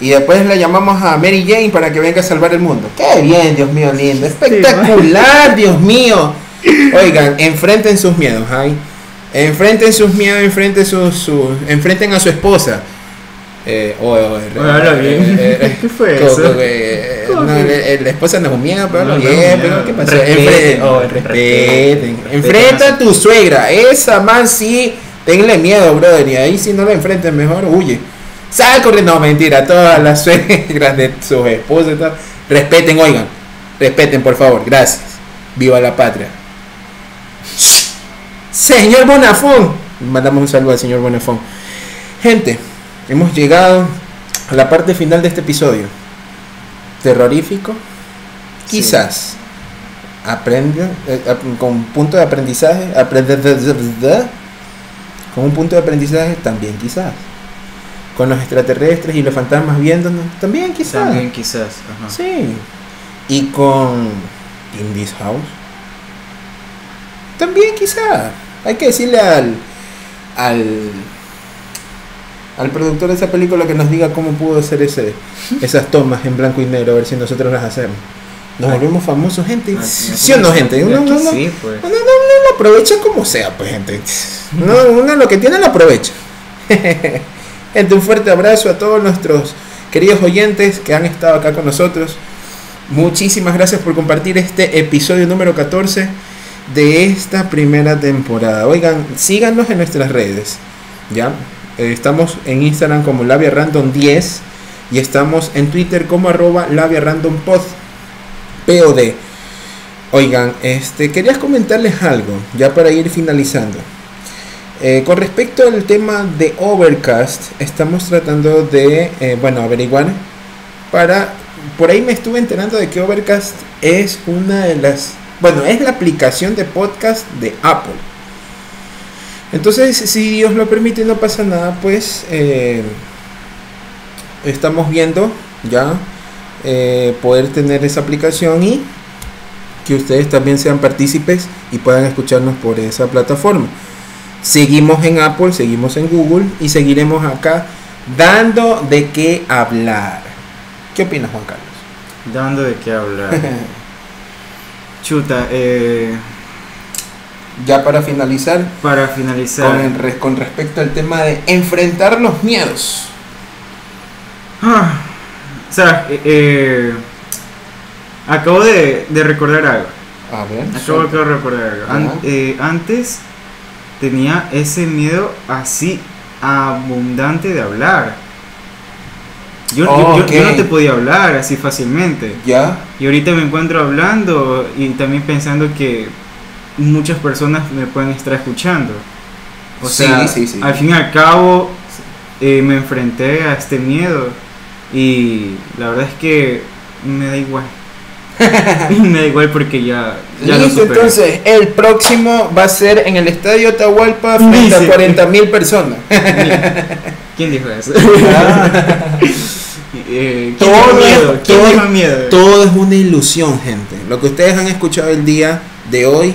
Y después la llamamos a Mary Jane para que venga a salvar el mundo. Qué bien, Dios mío, lindo. Espectacular, Dios mío. Oigan, enfrenten sus miedos, ¿ay? Enfrenten sus miedos, enfrenten, sus, sus- enfrenten a su esposa. Eh, oh, oh, habla bien. eh, eh, ¿Qué fue co- eso? co- eh, ¿Cómo no, le- eh, la esposa no es un miedo, pero No, bien, pero ¿qué pasó? Respeten, oh, respeten. Enfrenta a a tu suegra, esa man sí, tenle miedo, brother, y ahí si no la enfrentes mejor, huye. Sal corriendo, no, mentira, todas las suegras de sus esposas, y tal. respeten, oigan, respeten, por favor, gracias. Viva la patria. Señor Bonafón, mandamos un saludo al señor Bonafón. Gente, hemos llegado a la parte final de este episodio. Terrorífico, Sí. quizás. aprende eh, con punto de aprendizaje, aprende con un punto de aprendizaje también quizás. Con los extraterrestres y los fantasmas viéndonos, también quizás. También quizás. Ajá. Sí. Y con In This House. También quizá. Hay que decirle al, al al productor de esa película que nos diga cómo pudo hacer ese, esas tomas en blanco y negro, a ver si nosotros las hacemos. Nos Ah. volvemos famosos, gente. Aquí- ¿Sí o no, gente? Uno, uno- uno- pues. uno- uno- uno lo aprovecha como sea, pues, gente. Uno, uno lo que tiene lo aprovecha. gente, un fuerte abrazo a todos nuestros queridos oyentes que han estado acá con nosotros. Muchísimas gracias por compartir este episodio número 14 de esta primera temporada. Oigan, síganos en nuestras redes. ¿Ya? Eh, estamos en Instagram como Labia Random 10 y estamos en Twitter como arroba Labia Random Pod. Oigan, este, quería comentarles algo, ya para ir finalizando. Eh, con respecto al tema de Overcast, estamos tratando de, eh, bueno, averiguar para... Por ahí me estuve enterando de que Overcast es una de las... Bueno, es la aplicación de podcast de Apple. Entonces, si Dios lo permite no pasa nada, pues eh, estamos viendo ya poder tener esa aplicación y que ustedes también sean partícipes y puedan escucharnos por esa plataforma. Seguimos en Apple, seguimos en Google y seguiremos acá dando de qué hablar. ¿Qué opinas, Juan Carlos? Dando de qué hablar. Chuta, eh, ya para finalizar, para finalizar. con, el re- con respecto al tema de enfrentar los miedos. Ah, o sea, eh, eh, acabo de, de recordar algo. A ver, Acabo de recordar algo. An- eh, antes tenía ese miedo así abundante de hablar. Yo, yo- Oh, yo- yo no te podía hablar así fácilmente. ya, Y ahorita me encuentro hablando y también pensando que muchas personas me pueden estar escuchando. O Sí, sea, sí, sí. al fin y al cabo eh, me enfrenté a este miedo y la verdad es que me da igual. me da igual porque ya, ya lo Listo, superé. entonces el próximo va a ser en el estadio Atahualpa frente a Dice. 40 mil personas. ¿Quién dijo eso? Ah. Eh, ¿Quién Todo miedo? ¿Quién todo- miedo? Todo es una ilusión, gente. Lo que ustedes han escuchado el día de hoy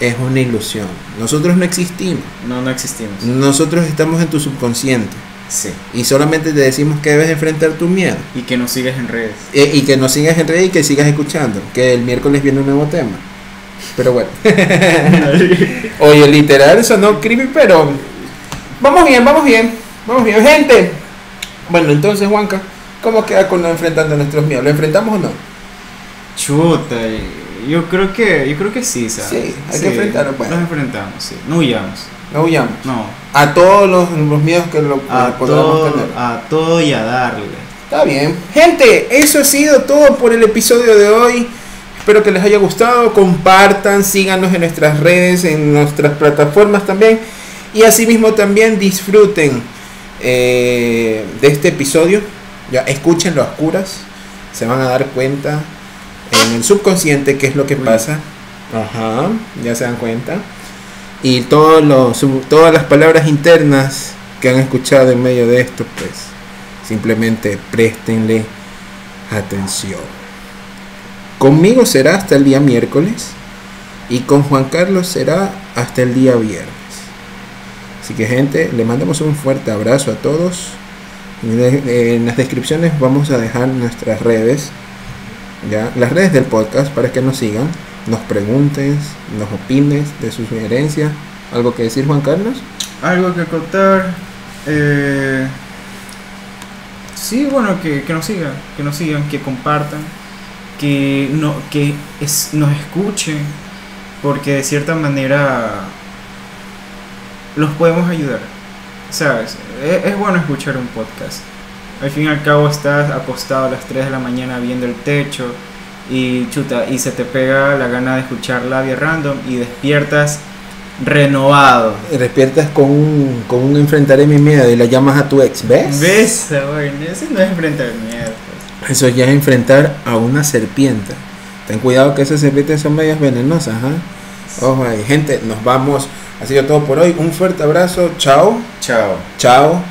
es una ilusión. Nosotros no existimos. No, no existimos. Nosotros estamos en tu subconsciente. Sí. Y solamente te decimos que debes enfrentar tu miedo. Y que nos sigas en redes. Y que nos sigas en redes y que sigas escuchando. Que el miércoles viene un nuevo tema. Pero bueno. Oye, literal, eso no creepy, pero. Vamos bien, vamos bien. Vamos bien, gente. Bueno, entonces, Juanca, ¿cómo queda con lo enfrentando nuestros miedos? ¿Lo enfrentamos o no? Chuta, yo creo que, yo creo que sí, ¿sabes? Sí, hay que enfrentarlo, bueno. Los enfrentamos, sí. No huyamos. No huyamos. No. A todos los, los miedos que lo A todo, tener. a todo y a darle. Está bien. Gente, eso ha sido todo por el episodio de hoy. Espero que les haya gustado. Compartan, síganos en nuestras redes, en nuestras plataformas también. Y asimismo también disfruten eh, de este episodio. Ya escúchenlo a oscuras. Se van a dar cuenta en el subconsciente qué es lo que pasa. Ajá, ya se dan cuenta. Y todos los, todas las palabras internas que han escuchado en medio de esto, pues simplemente préstenle atención. Conmigo será hasta el día miércoles y con Juan Carlos será hasta el día viernes. Así que gente, le mandamos un fuerte abrazo a todos. En las descripciones vamos a dejar nuestras redes, ya, las redes del podcast para que nos sigan, nos pregunten, nos opines de sus sugerencias. ¿Algo que decir Juan Carlos? Algo que contar. Eh, sí, bueno, que, que nos sigan, que nos sigan, que compartan, que, no, que es, nos escuchen, porque de cierta manera los podemos ayudar. ¿Sabes? Es, es bueno escuchar un podcast. Al fin y al cabo estás acostado a las 3 de la mañana viendo el techo y chuta, y se te pega la gana de escuchar Labia Random y despiertas renovado. Despiertas con un, con un enfrentaré mi miedo y la llamas a tu ex, ¿ves? ¿Ves? Bueno, ese no es enfrentar miedo. pues. Eso ya es enfrentar a una serpiente. Ten cuidado que esas serpientes son medias venenosas, ¿ah? Ojo ahí. Gente, nos vamos. Ha sido todo por hoy. Un fuerte abrazo. Chao. Chao, Chao.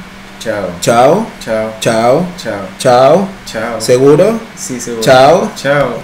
chao, Chao. chao, Chao. chao, Chao. chao. ¿Seguro? Sí, seguro. Chao. Chao.